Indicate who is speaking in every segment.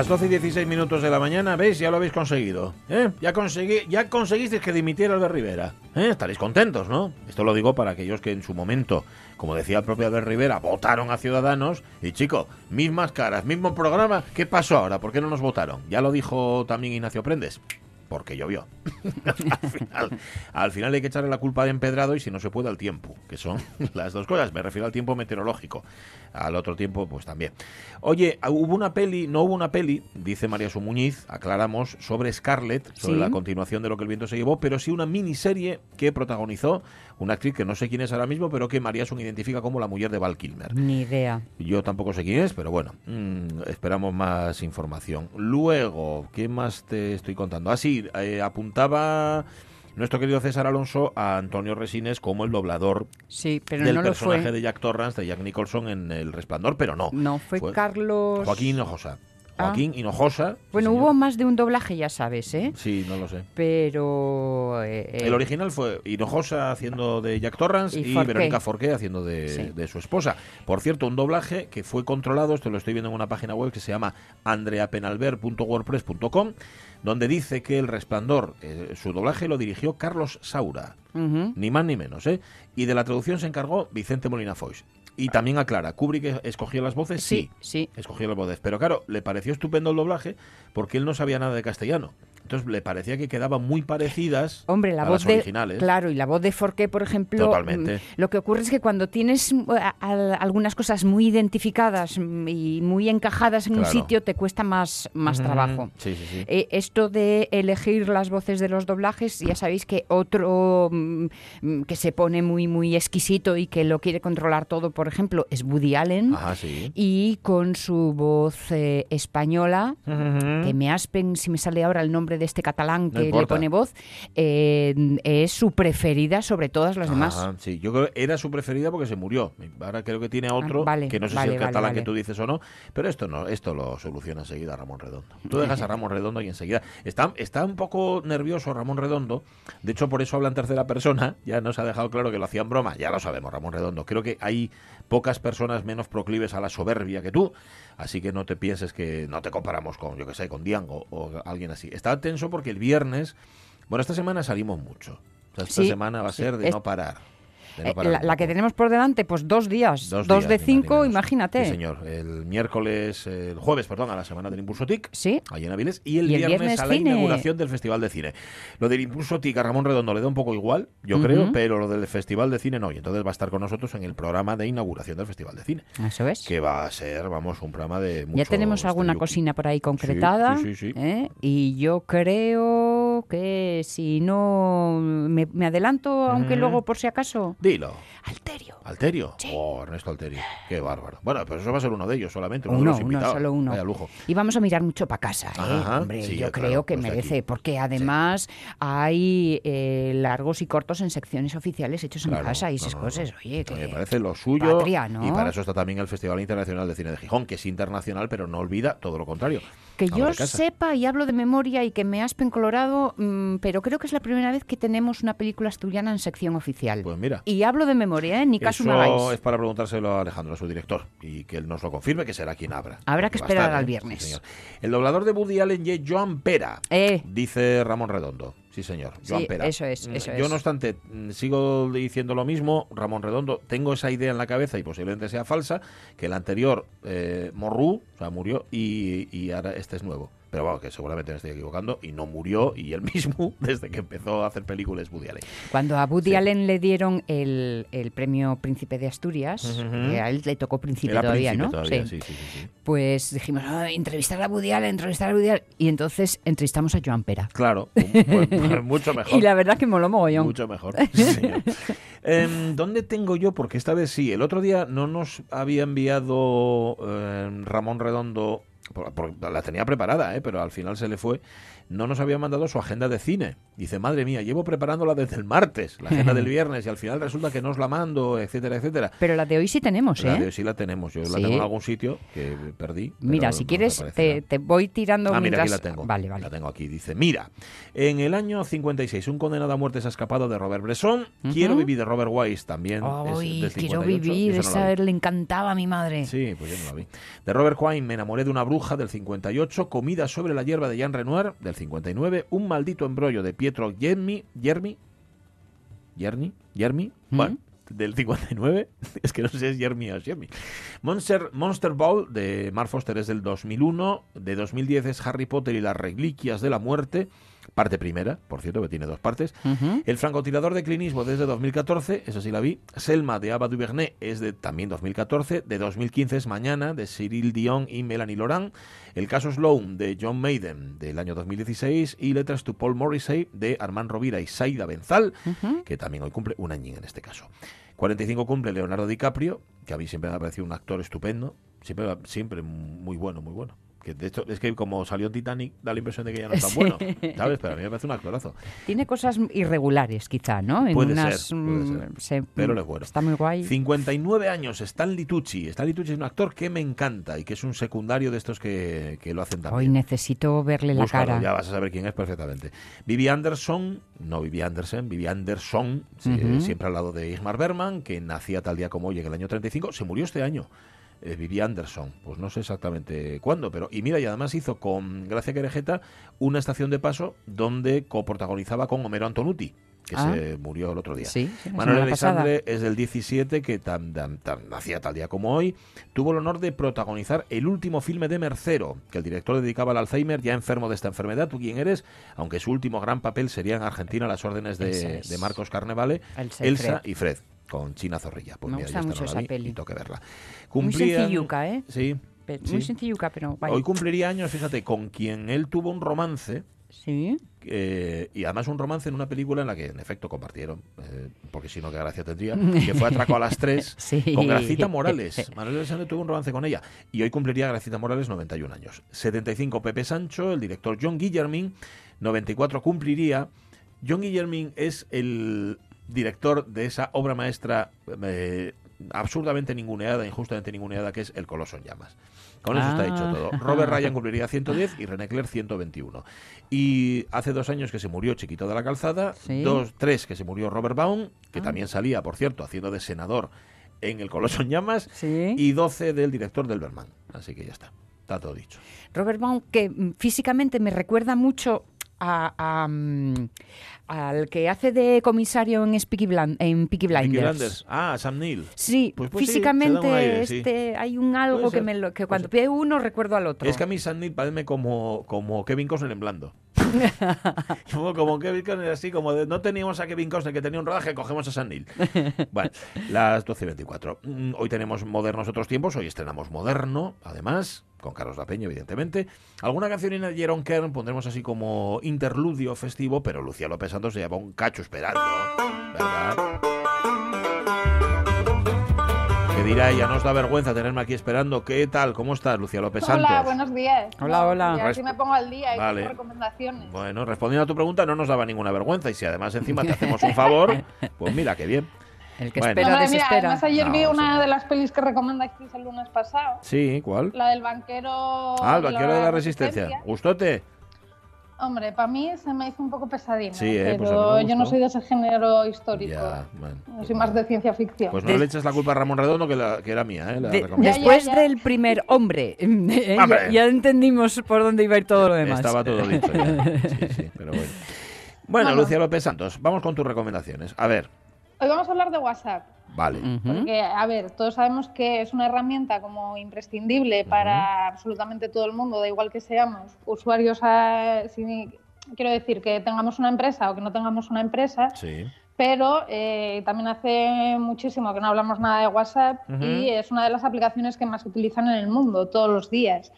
Speaker 1: Las 12 y 16 minutos de la mañana, ¿veis? Ya lo habéis conseguido. ¿eh? Ya, consegui ya conseguisteis que dimitiera Albert Rivera. ¿eh? Estaréis contentos, ¿no? Esto lo digo para aquellos que en su momento, como decía el propio Albert Rivera, votaron a Ciudadanos. Y chico, mismas caras, mismo programa. ¿Qué pasó ahora? ¿Por qué no nos votaron? Ya lo dijo también Ignacio Prendes porque llovió. al, final, al final hay que echarle la culpa de empedrado y si no se puede al tiempo, que son las dos cosas. Me refiero al tiempo meteorológico. Al otro tiempo, pues también. Oye, hubo una peli, no hubo una peli, dice María Sumuñiz, aclaramos, sobre Scarlett, sobre
Speaker 2: Sí.
Speaker 1: la continuación de lo que el viento se llevó, pero sí una miniserie que protagonizó una actriz que no sé quién es ahora mismo, pero que María Sun identifica como la mujer de Val Kilmer.
Speaker 2: Ni idea.
Speaker 1: Yo tampoco sé quién es, pero bueno, mm, esperamos más información. Luego, ¿qué más te estoy contando? Ah, eh, apuntaba nuestro querido César Alonso a Antonio Resines como el doblador
Speaker 2: Sí, pero
Speaker 1: del
Speaker 2: no
Speaker 1: personaje
Speaker 2: fue.
Speaker 1: de Jack Torrance, de Jack Nicholson en El Resplandor, pero no.
Speaker 2: No, fue, Carlos.
Speaker 1: Joaquín Hinojosa.
Speaker 2: Ah.
Speaker 1: Joaquín Hinojosa.
Speaker 2: Bueno, hubo más de un doblaje, ya sabes, ¿eh?
Speaker 1: Sí, no lo sé.
Speaker 2: Pero. eh, eh,
Speaker 1: El original fue Hinojosa haciendo de Jack Torrance
Speaker 2: Y
Speaker 1: y,
Speaker 2: Forqué.
Speaker 1: Verónica Forqué haciendo de,
Speaker 2: Sí.
Speaker 1: de su esposa. Por cierto, un doblaje que fue controlado, esto lo estoy viendo en una página web que se llama andreapenalver.wordpress.com, donde dice que El Resplandor, eh, su doblaje lo dirigió Carlos Saura, ni más ni menos, ¿eh? Y de la traducción se encargó Vicente Molina Foix. Y también aclara, Kubrick escogió las voces, sí,
Speaker 2: Sí, sí.
Speaker 1: escogió las voces. Pero claro, le pareció estupendo el doblaje porque él no sabía nada de castellano. Entonces le parecía que quedaban muy parecidas
Speaker 2: Hombre, la
Speaker 1: a
Speaker 2: voz
Speaker 1: las
Speaker 2: de.
Speaker 1: originales.
Speaker 2: Claro, y la voz de Forqué, por ejemplo.
Speaker 1: Totalmente.
Speaker 2: mm, Lo que ocurre es que cuando tienes mm, a- a- algunas cosas muy identificadas mm, y muy encajadas en un
Speaker 1: Claro.
Speaker 2: sitio, te cuesta más, más
Speaker 1: Ujú.
Speaker 2: trabajo.
Speaker 1: Sí, sí, sí.
Speaker 2: Eh, esto de elegir las voces de los doblajes, ya sabéis que otro mm, mm, que se pone muy muy exquisito y que lo quiere controlar todo, por ejemplo, es Woody Allen.
Speaker 1: Sí.
Speaker 2: Y con su voz eh, española,
Speaker 1: Ujú.
Speaker 2: que me aspen si me sale ahora el nombre de este catalán
Speaker 1: No
Speaker 2: que le pone voz, eh, es su preferida sobre todas las demás.
Speaker 1: Sí, yo creo que era su preferida porque se murió. Ahora creo que tiene otro,
Speaker 2: Ah, vale,
Speaker 1: que no sé
Speaker 2: vale,
Speaker 1: si el
Speaker 2: vale,
Speaker 1: catalán que tú dices o no, pero esto no, esto lo soluciona enseguida Ramón Redondo. Tú dejas a Ramón Redondo y enseguida. Está, está un poco nervioso Ramón Redondo, de hecho por eso habla en tercera persona, ya nos ha dejado claro que lo hacían broma, ya lo sabemos Ramón Redondo. Creo que hay pocas personas menos proclives a la soberbia que tú, así que no te pienses que no te comparamos con, yo que sé, con Diango o alguien así. Está tenso porque el viernes, bueno, esta semana salimos mucho. O sea, esta
Speaker 2: Sí,
Speaker 1: semana va a
Speaker 2: sí.
Speaker 1: ser de
Speaker 2: Es-
Speaker 1: no parar. No
Speaker 2: Eh, la, que tenemos por delante, pues dos días. Dos,
Speaker 1: Dos
Speaker 2: de
Speaker 1: días,
Speaker 2: cinco, imagínate.
Speaker 1: Sí, señor. El miércoles, el jueves, perdón, a la semana del Impulso TIC,
Speaker 2: Sí.
Speaker 1: allí en Avilés, y el,
Speaker 2: Y el
Speaker 1: viernes,
Speaker 2: viernes
Speaker 1: a la
Speaker 2: cine.
Speaker 1: inauguración del Festival de Cine. Lo del Impulso TIC a Ramón Redondo le da un poco igual, yo creo, pero lo del Festival de Cine no. Y entonces va a estar con nosotros en el programa de inauguración del Festival de Cine,
Speaker 2: Eso es.
Speaker 1: que va a ser, vamos, un programa de mucho
Speaker 2: Ya tenemos alguna cosina por ahí concretada.
Speaker 1: sí, sí, sí.
Speaker 2: ¿eh? Y yo creo que si no me, me adelanto, aunque luego por si acaso.
Speaker 1: Dilo.
Speaker 2: Alterio.
Speaker 1: ¿Alterio?
Speaker 2: Sí.
Speaker 1: Oh, Ernesto Alterio. Qué bárbaro. Bueno, pues eso va a ser uno de ellos solamente, uno, de
Speaker 2: Uno,
Speaker 1: los
Speaker 2: uno,
Speaker 1: invitados.
Speaker 2: solo uno.
Speaker 1: Vaya lujo.
Speaker 2: Y vamos a mirar mucho para casa, ¿eh?
Speaker 1: Ajá,
Speaker 2: Hombre,
Speaker 1: sí,
Speaker 2: yo
Speaker 1: claro,
Speaker 2: creo que
Speaker 1: pues de
Speaker 2: merece,
Speaker 1: aquí.
Speaker 2: porque además hay eh, largos y cortos en secciones oficiales hechos en
Speaker 1: Claro,
Speaker 2: casa y esas
Speaker 1: no,
Speaker 2: cosas. Oye, que
Speaker 1: Me parece lo suyo.
Speaker 2: patria, ¿no?
Speaker 1: Y para eso está también el Festival Internacional de Cine de Gijón, que es internacional, pero no olvida todo lo contrario.
Speaker 2: Que yo
Speaker 1: de
Speaker 2: sepa y hablo de memoria y que me aspen colorado, mm, pero creo que es la primera vez que tenemos una película asturiana en sección oficial.
Speaker 1: Pues mira.
Speaker 2: y hablo de memoria, ¿eh? Ni caso me hagáis.
Speaker 1: es para preguntárselo a Alejandro, a su director, y que él nos lo confirme, que será quien abra.
Speaker 2: Habrá que esperar
Speaker 1: estar,
Speaker 2: al
Speaker 1: ¿eh?
Speaker 2: viernes.
Speaker 1: Sí, el doblador de Woody Allen y Joan Pera,
Speaker 2: Eh,
Speaker 1: dice Ramón Redondo. Sí, señor.
Speaker 2: Sí,
Speaker 1: Joan Pera.
Speaker 2: eso es,
Speaker 1: Mm,
Speaker 2: eso
Speaker 1: Yo, no obstante, mm, sigo diciendo lo mismo. Ramón Redondo, tengo esa idea en la cabeza y posiblemente sea falsa, que el anterior eh, morrú, o sea, murió, y, y ahora este es nuevo. Pero bueno, que seguramente me estoy equivocando, y no murió, y él mismo, desde que empezó a hacer películas, Woody Allen.
Speaker 2: Cuando a Woody
Speaker 1: Sí.
Speaker 2: Allen le dieron el, el premio Príncipe de Asturias,
Speaker 1: Ujú.
Speaker 2: que a él le tocó Príncipe
Speaker 1: Era
Speaker 2: todavía,
Speaker 1: príncipe
Speaker 2: ¿no?
Speaker 1: todavía,
Speaker 2: Sí.
Speaker 1: sí, sí, sí, sí.
Speaker 2: Pues dijimos, "Ah, entrevistar a Woody Allen, entrevistar a Woody Allen. Y entonces entrevistamos a Joan Pera.
Speaker 1: Claro, pues, pues, mucho mejor.
Speaker 2: Y la verdad que moló mogollón.
Speaker 1: Mucho mejor. Em, ¿Dónde tengo yo? Porque esta vez sí. El otro día no nos había enviado em, Ramón Redondo. Por- por- la tenía preparada, ¿eh? pero al final se le fue. No nos había mandado su agenda de cine. Dice, madre mía, llevo preparándola desde el martes, la agenda del viernes, y al final resulta que no os la mando, etcétera, etcétera.
Speaker 2: Pero la de hoy sí tenemos,
Speaker 1: La
Speaker 2: ¿eh?
Speaker 1: de hoy sí la tenemos. Yo la
Speaker 2: Sí.
Speaker 1: tengo en algún sitio que perdí.
Speaker 2: Mira, si
Speaker 1: no
Speaker 2: quieres, te, te voy tirando
Speaker 1: Ah, mira,
Speaker 2: mientras...
Speaker 1: aquí la tengo.
Speaker 2: Vale, vale.
Speaker 1: La tengo aquí. Dice, mira, en el año 56, un condenado a muerte se ha escapado de Robert Bresson. Quiero vivir de Robert Wise también. es
Speaker 2: Ay,
Speaker 1: del
Speaker 2: quiero
Speaker 1: 58,
Speaker 2: vivir,
Speaker 1: esa no la
Speaker 2: le encantaba a mi madre.
Speaker 1: Sí, pues yo no la vi. De Robert Quine, Me enamoré de una bruja del 58, Comida sobre la hierba de Jean Renoir del 59, Un maldito embrollo de Pietro Germi, Germi, Germi, Germi,
Speaker 2: ¿Mm?
Speaker 1: del 59, es que no sé si es Jeremy o Jeremy. Monster, Monster Ball de Mark Foster es del 2001, de 2010 es Harry Potter y las reliquias de la muerte, parte primera, por cierto, que tiene dos partes. El francotirador de Clint Eastwood es de 2014, eso sí la vi. Selma de Ava DuVernay es de también 2014. De 2015 es Mañana, de Cyril Dion y Melanie Laurent. El caso Sloan, de John Maiden, del año 2016. Y Letras to Paul Morrissey, de Armand Rovira y Saida Benzal, que también hoy cumple un añín en este caso. 45 cumple Leonardo DiCaprio, que a mí siempre me ha parecido un actor estupendo. Siempre, siempre muy bueno, muy bueno. Que de hecho, es que como salió Titanic, da la impresión de que ya no es tan
Speaker 2: Sí.
Speaker 1: bueno. ¿Sabes? Pero a mí me parece un actorazo.
Speaker 2: Tiene cosas irregulares, quizá, ¿no? En
Speaker 1: Puede
Speaker 2: unas,
Speaker 1: ser, puede
Speaker 2: mm,
Speaker 1: ser.
Speaker 2: se-
Speaker 1: Pero él es bueno.
Speaker 2: Está muy guay.
Speaker 1: 59 años, Stanley Tucci. Stanley Tucci es un actor que me encanta y que es un secundario de estos que, que lo hacen
Speaker 2: Hoy
Speaker 1: también.
Speaker 2: necesito verle la cara.
Speaker 1: ya vas a saber quién es perfectamente. Vivi Anderson, no Vivi Anderson, Vivi Anderson, siempre al lado de Ismar Berman, que nacía tal día como hoy en el año 35, se murió este año. Eh, Vivi Anderson, pues no sé exactamente cuándo, pero y mira, y además hizo con Gracia Querejeta una estación de paso donde coprotagonizaba con Homero Antonuti, que
Speaker 2: Ah.
Speaker 1: se murió el otro día.
Speaker 2: Sí,
Speaker 1: Manuel. Alexandre es del 17, que tan, tan- tan- nacía tal día como hoy. Tuvo el honor de protagonizar el último filme de Mercero, que el director dedicaba al Alzheimer, ya enfermo de esta enfermedad. ¿Tú quién eres? Aunque su último gran papel sería en Argentina a las órdenes de, de Marcos Carnevale,
Speaker 2: Elsa y
Speaker 1: Fred, con China Zorrilla. Pues
Speaker 2: Me
Speaker 1: mira,
Speaker 2: gusta
Speaker 1: yo
Speaker 2: mucho
Speaker 1: no
Speaker 2: esa
Speaker 1: vi
Speaker 2: peli.
Speaker 1: y tengo que verla.
Speaker 2: Muy sencilluca, ¿eh?
Speaker 1: Sí.
Speaker 2: Pe-
Speaker 1: sí.
Speaker 2: Muy sencilluca, pero.
Speaker 1: Hoy cumpliría años, fíjate, con quien él tuvo un romance.
Speaker 2: Sí.
Speaker 1: eh, y además un romance en una película en la que en efecto compartieron, eh, porque si no, qué gracia tendría, que fue Atraco a las tres
Speaker 2: Sí.
Speaker 1: con Gracita Morales. Manuel Alexandre tuvo un romance con ella y hoy cumpliría Gracita Morales 91 años. 75 Pepe Sancho, el director John Guillermin, 94 cumpliría. John Guillermin es el director de esa obra maestra eh, absurdamente ninguneada, injustamente ninguneada, que es El Coloso en Llamas. Con eso está
Speaker 2: Ah.
Speaker 1: dicho todo. Robert Ryan cumpliría 110 y René Clair 121. Y hace dos años que se murió Chiquito de la Calzada,
Speaker 2: Sí.
Speaker 1: dos, tres que se murió Robert Baum, que
Speaker 2: Ah.
Speaker 1: también salía, por cierto, haciendo de senador en El Coloso en Llamas,
Speaker 2: Sí.
Speaker 1: y 12 del director del Berman. Así que ya está. Está todo dicho.
Speaker 2: Robert Baum, que mm, físicamente me recuerda mucho a, a, mm, al que hace de comisario en, Peaky Blind- en Peaky Blinders.
Speaker 1: Peaky Blinders. Ah, Sam Neill.
Speaker 2: Sí,
Speaker 1: Pues- pues sí,
Speaker 2: físicamente
Speaker 1: da un aire, sí.
Speaker 2: este, hay un algo que, me lo, que cuando veo uno recuerdo al otro.
Speaker 1: Es que a mí Sam Neill parece como, como Kevin Costner en blando. como, como Kevin Costner así, como de, no teníamos a Kevin Costner que tenía un rodaje, cogemos a Sam Neill. Bueno, las 12.24. Mm, Hoy tenemos modernos otros tiempos, hoy estrenamos moderno, además, con Carlos La Peña, evidentemente. Alguna canción de Jeron Kern pondremos así como interludio festivo, pero Lucía López Santos se lleva un cacho esperando, ¿verdad? Que dirá ella, nos da vergüenza tenerme aquí esperando. ¿Qué tal? ¿Cómo estás, Lucía López Santos?
Speaker 3: Hola, buenos días.
Speaker 2: Hola, hola.
Speaker 3: Y así me pongo al día y
Speaker 1: Vale.
Speaker 3: tengo recomendaciones.
Speaker 1: Bueno, respondiendo a tu pregunta, no nos daba ninguna vergüenza. Y si además encima te hacemos un favor, pues mira, qué bien.
Speaker 2: El que
Speaker 1: Bueno.
Speaker 2: espera,
Speaker 3: mira,
Speaker 2: desespera.
Speaker 3: además ayer
Speaker 1: No,
Speaker 3: vi una
Speaker 1: sí.
Speaker 3: de las pelis que recomendasteis el lunes pasado,
Speaker 1: Sí, ¿cuál?
Speaker 3: la del banquero.
Speaker 1: Ah, el vaquero de la resistencia. ¿Gustote?
Speaker 3: Hombre, para mí se me hizo un poco pesadina,
Speaker 1: Sí, eh, pues a mí
Speaker 3: pero yo no soy de ese género histórico.
Speaker 1: Ya, bueno.
Speaker 3: Yo soy más de ciencia ficción.
Speaker 1: Pues no le eches la culpa a Ramón Redondo, que, la- que era mía, ¿eh? La
Speaker 2: De-
Speaker 1: recomendación.
Speaker 2: después
Speaker 3: Ya, ya, ya.
Speaker 2: del primer hombre, eh, ya,
Speaker 1: Hombre.
Speaker 2: ya entendimos por dónde iba a ir todo lo demás.
Speaker 1: Estaba todo dicho ya. Sí, sí, pero bueno. Bueno,
Speaker 3: Bueno.
Speaker 1: Lucía López Santos, vamos con tus recomendaciones. A ver,
Speaker 3: Hoy vamos a hablar de WhatsApp.
Speaker 1: vale.
Speaker 3: Porque, a ver, todos sabemos que es una herramienta como imprescindible para absolutamente todo el mundo, da igual que seamos usuarios, a- si- quiero decir, que tengamos una empresa o que no tengamos una empresa,
Speaker 1: Sí.
Speaker 3: pero eh, también hace muchísimo que no hablamos nada de WhatsApp y es una de las aplicaciones que más se utilizan en el mundo todos los días.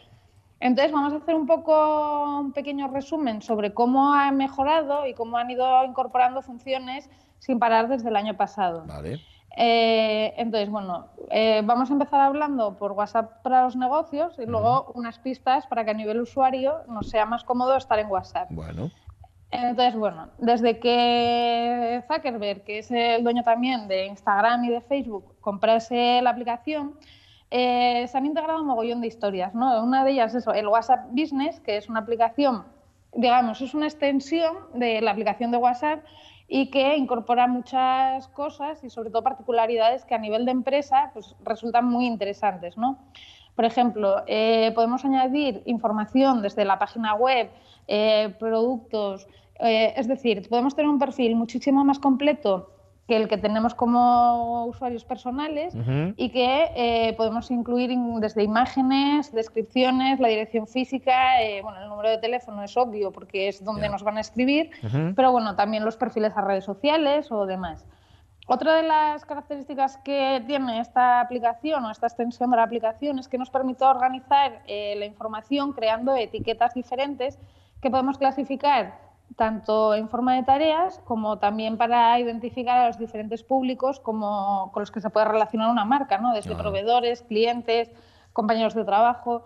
Speaker 3: Entonces vamos a hacer un poco un pequeño resumen sobre cómo ha mejorado y cómo han ido incorporando funciones sin parar desde el año pasado.
Speaker 1: Vale.
Speaker 3: Eh, entonces, bueno, eh, vamos a empezar hablando por WhatsApp para los negocios y luego unas pistas para que a nivel usuario nos sea más cómodo estar en WhatsApp.
Speaker 1: Bueno.
Speaker 3: Entonces, bueno, desde que Zuckerberg, que es el dueño también de Instagram y de Facebook, comprase la aplicación, eh, se han integrado un mogollón de historias, ¿no? Una de ellas es el WhatsApp Business, que es una aplicación, digamos, es una extensión de la aplicación de WhatsApp y que incorpora muchas cosas y sobre todo particularidades que a nivel de empresa pues, resultan muy interesantes, ¿no? Por ejemplo, eh, podemos añadir información desde la página web, eh, productos, eh, es decir, podemos tener un perfil muchísimo más completo que el que tenemos como usuarios personales y que eh, podemos incluir in- desde imágenes, descripciones, la dirección física, eh, bueno, el número de teléfono es obvio porque es donde nos van a escribir, pero bueno, también los perfiles a redes sociales o demás. Otra de las características que tiene esta aplicación o esta extensión de la aplicación es que nos permite organizar eh, la información creando etiquetas diferentes que podemos clasificar tanto en forma de tareas como también para identificar a los diferentes públicos como, con los que se puede relacionar una marca, ¿no? desde
Speaker 1: Ah.
Speaker 3: proveedores, clientes, compañeros de trabajo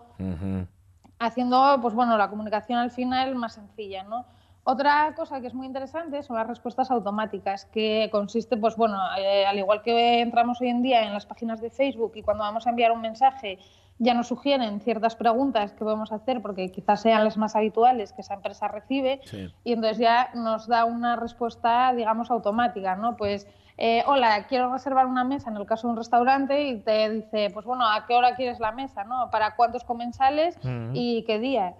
Speaker 3: haciendo pues bueno la comunicación al final más sencilla no otra cosa que es muy interesante son las respuestas automáticas que consiste pues bueno eh, al igual que entramos hoy en día en las páginas de Facebook y cuando vamos a enviar un mensaje ya nos sugieren ciertas preguntas que podemos hacer porque quizás sean las más habituales que esa empresa recibe
Speaker 1: Sí.
Speaker 3: y entonces ya nos da una respuesta, digamos, automática, ¿no? Pues, eh, hola, quiero reservar una mesa en el caso de un restaurante y te dice, pues bueno, ¿a qué hora quieres la mesa, no? ¿Para cuántos comensales
Speaker 1: Ujú.
Speaker 3: y qué día?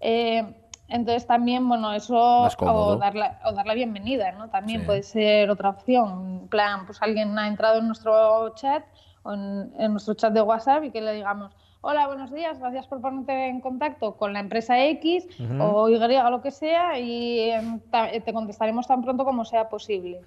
Speaker 3: Eh, entonces también, bueno, eso o dar, la, o dar la bienvenida, ¿no? También
Speaker 1: Sí.
Speaker 3: puede ser otra opción. En plan, pues alguien ha entrado en nuestro chat o en, en nuestro chat de WhatsApp y que le digamos, hola, buenos días, gracias por ponerte en contacto con la empresa X
Speaker 1: Ujú.
Speaker 3: o Y, lo que sea, y em, te contestaremos tan pronto como sea posible.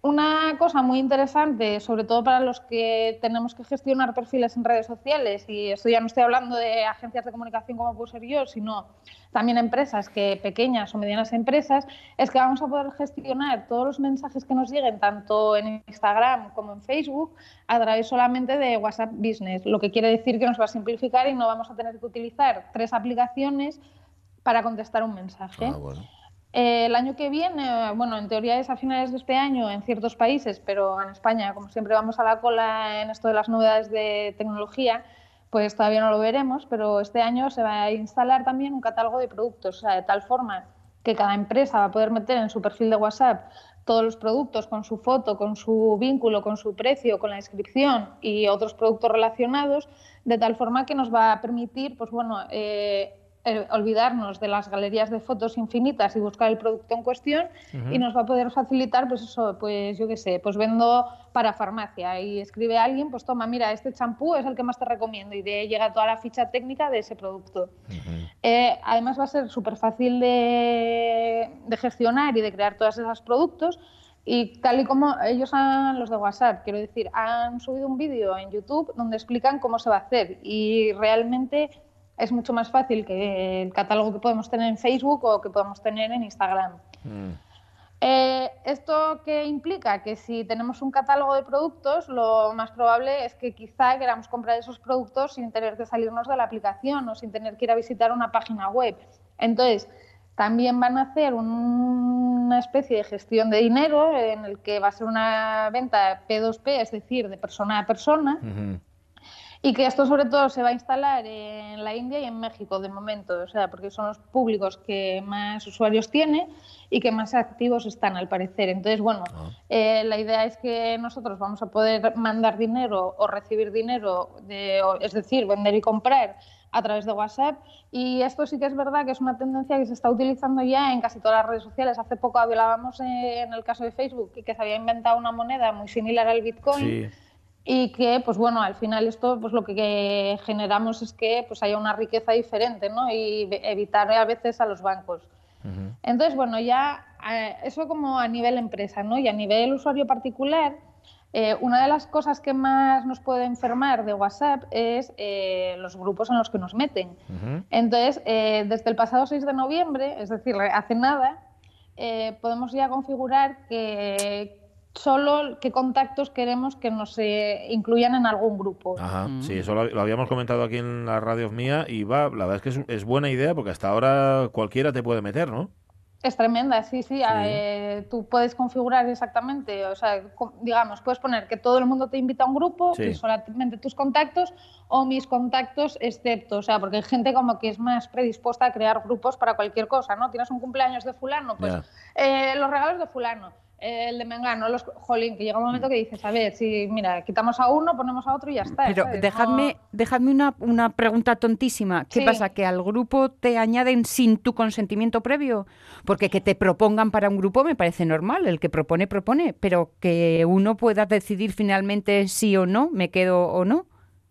Speaker 3: Una cosa muy interesante, sobre todo para los que tenemos que gestionar perfiles en redes sociales, y esto ya no estoy hablando de agencias de comunicación como puedo ser yo, sino también empresas que pequeñas o medianas empresas, es que vamos a poder gestionar todos los mensajes que nos lleguen tanto en Instagram como en Facebook a través solamente de WhatsApp Business, lo que quiere decir que nos va a simplificar y no vamos a tener que utilizar tres aplicaciones para contestar un mensaje.
Speaker 1: Ah, bueno.
Speaker 3: Eh, el año que viene, bueno, en teoría es a finales de este año en ciertos países, pero en España, como siempre, vamos a la cola en esto de las novedades de tecnología, pues todavía no lo veremos, pero este año se va a instalar también un catálogo de productos, o sea, de tal forma que cada empresa va a poder meter en su perfil de WhatsApp todos los productos con su foto, con su vínculo, con su precio, con la descripción y otros productos relacionados, de tal forma que nos va a permitir, pues bueno, eh, eh, olvidarnos de las galerías de fotos infinitas y buscar el producto en cuestión y nos va a poder facilitar, pues eso, pues yo qué sé, pues vendo para farmacia. Y escribe a alguien, pues toma, mira, este champú es el que más te recomiendo. Y de llega toda la ficha técnica de ese producto. Eh, además va a ser súper fácil de, de gestionar y de crear todos esos productos. Y tal y como ellos han, los de WhatsApp, quiero decir, han subido un vídeo en YouTube donde explican cómo se va a hacer. Y realmente es mucho más fácil que el catálogo que podemos tener en Facebook o que podemos tener en Instagram.
Speaker 1: Mm.
Speaker 3: Eh, ¿Esto qué implica? Que si tenemos un catálogo de productos, lo más probable es que quizá queramos comprar esos productos sin tener que salirnos de la aplicación o sin tener que ir a visitar una página web. Entonces, también van a hacer un- una especie de gestión de dinero en el que va a ser una venta P2P, es decir, de persona a persona. Y que esto sobre todo se va a instalar en la India y en México de momento, o sea, porque son los públicos que más usuarios tiene y que más activos están al parecer. Entonces, bueno,
Speaker 1: Ah.
Speaker 3: eh, la idea es que nosotros vamos a poder mandar dinero o recibir dinero, de, o- es decir, vender y comprar a través de WhatsApp. Y esto sí que es verdad que es una tendencia que se está utilizando ya en casi todas las redes sociales. Hace poco hablábamos en el caso de Facebook que se había inventado una moneda muy similar al Bitcoin.
Speaker 1: Sí.
Speaker 3: Y que, pues bueno, al final esto, pues lo que generamos es que pues haya una riqueza diferente, ¿no? Y evitar a veces a los bancos. Entonces, bueno, ya eh, eso como a nivel empresa, ¿no? Y a nivel usuario particular, eh, una de las cosas que más nos puede enfermar de WhatsApp es eh, los grupos en los que nos meten. Entonces, desde el pasado 6 de noviembre, es decir, hace nada, podemos ya configurar que solo qué contactos queremos que nos incluyan en algún grupo.
Speaker 1: Ajá, sí, eso lo, habíamos comentado aquí en la radio mía y va, la verdad es que es, es buena idea porque hasta ahora cualquiera te puede meter, ¿no?
Speaker 3: Es tremenda, sí, sí. Eh, tú puedes configurar exactamente, o sea, digamos, puedes poner que todo el mundo te invita a un grupo, y solamente tus contactos o mis contactos excepto, o sea, porque hay gente como que es más predispuesta a crear grupos para cualquier cosa, ¿no? Tienes un cumpleaños de fulano, pues eh, los regalos de fulano el de Mengano, los jolín, que llega un momento que dices, a ver, si mira, quitamos a uno, ponemos a otro y ya está.
Speaker 2: Pero dejadme, dejadme una, una, pregunta tontísima. ¿Qué pasa? ¿Que al grupo te añaden sin tu consentimiento previo? Porque que te propongan para un grupo me parece normal, el que propone, propone, pero que uno pueda decidir finalmente sí o no, me quedo o no.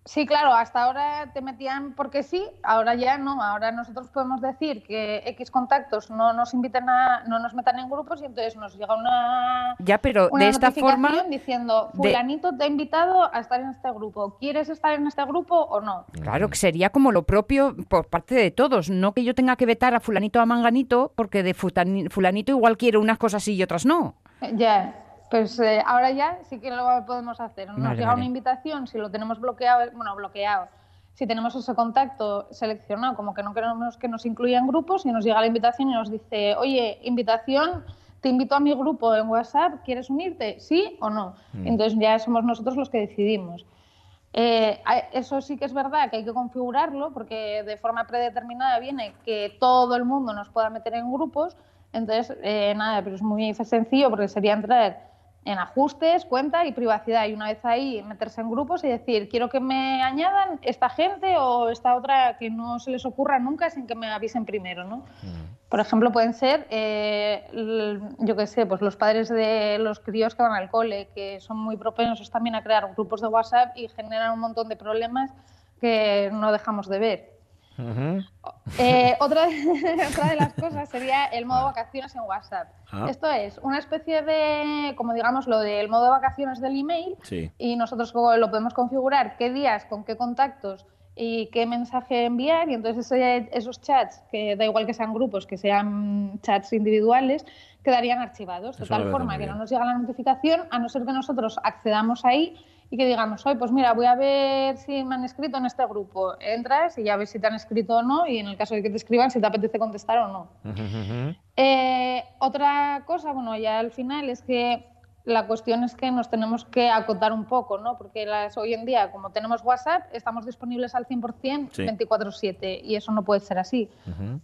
Speaker 3: Sí, claro, hasta ahora te metían porque sí, ahora ya no. Ahora nosotros podemos decir que X contactos no nos inviten a, no nos metan en grupos y entonces nos llega una,
Speaker 2: ya, pero de esta forma
Speaker 3: diciendo fulanito te ha invitado a estar en este grupo. ¿Quieres estar en este grupo o no?
Speaker 2: Claro, que sería como lo propio por parte de todos, no que yo tenga que vetar a fulanito a manganito porque de fulanito igual quiero unas cosas sí y otras no.
Speaker 3: Ya. Pues eh, ahora ya sí que lo podemos hacer. Nos llega una invitación, si lo tenemos bloqueado, bueno, bloqueado, si tenemos ese contacto seleccionado, como que no queremos que nos incluya en grupos, y nos llega la invitación y nos dice, oye, invitación, te invito a mi grupo en WhatsApp, ¿quieres unirte? ¿Sí o no? Mm. Entonces ya somos nosotros los que decidimos. Eh, eso sí que es verdad que hay que configurarlo porque de forma predeterminada viene que todo el mundo nos pueda meter en grupos. Entonces, eh, nada, pero es muy sencillo porque sería entrar en ajustes, cuenta y privacidad. Y una vez ahí meterse en grupos y decir, quiero que me añadan esta gente o esta otra que no se les ocurra nunca sin que me avisen primero, ¿no? Mm. Por ejemplo, pueden ser, eh, yo qué sé, pues los padres de los críos que van al cole, que son muy propensos también a crear grupos de WhatsApp y generan un montón de problemas que no dejamos de ver. Eh, otra, de, las cosas sería el modo vacaciones en WhatsApp. Ah. Esto es una especie de, como digamos, lo del modo de vacaciones del email y nosotros lo podemos configurar qué días, con qué contactos y qué mensaje enviar y entonces esos chats, que da igual que sean grupos, que sean chats individuales, quedarían archivados de tal forma que no nos llega la notificación a no ser que nosotros accedamos ahí y que digamos, hoy pues mira, voy a ver si me han escrito en este grupo. Entras y ya ves si te han escrito o no y en el caso de que te escriban si te apetece contestar o no. Eh, otra cosa, bueno, ya al final es que la cuestión es que nos tenemos que acotar un poco, ¿no? Porque las, hoy en día, como tenemos WhatsApp, estamos disponibles al 100% 24/7 y eso no puede ser así.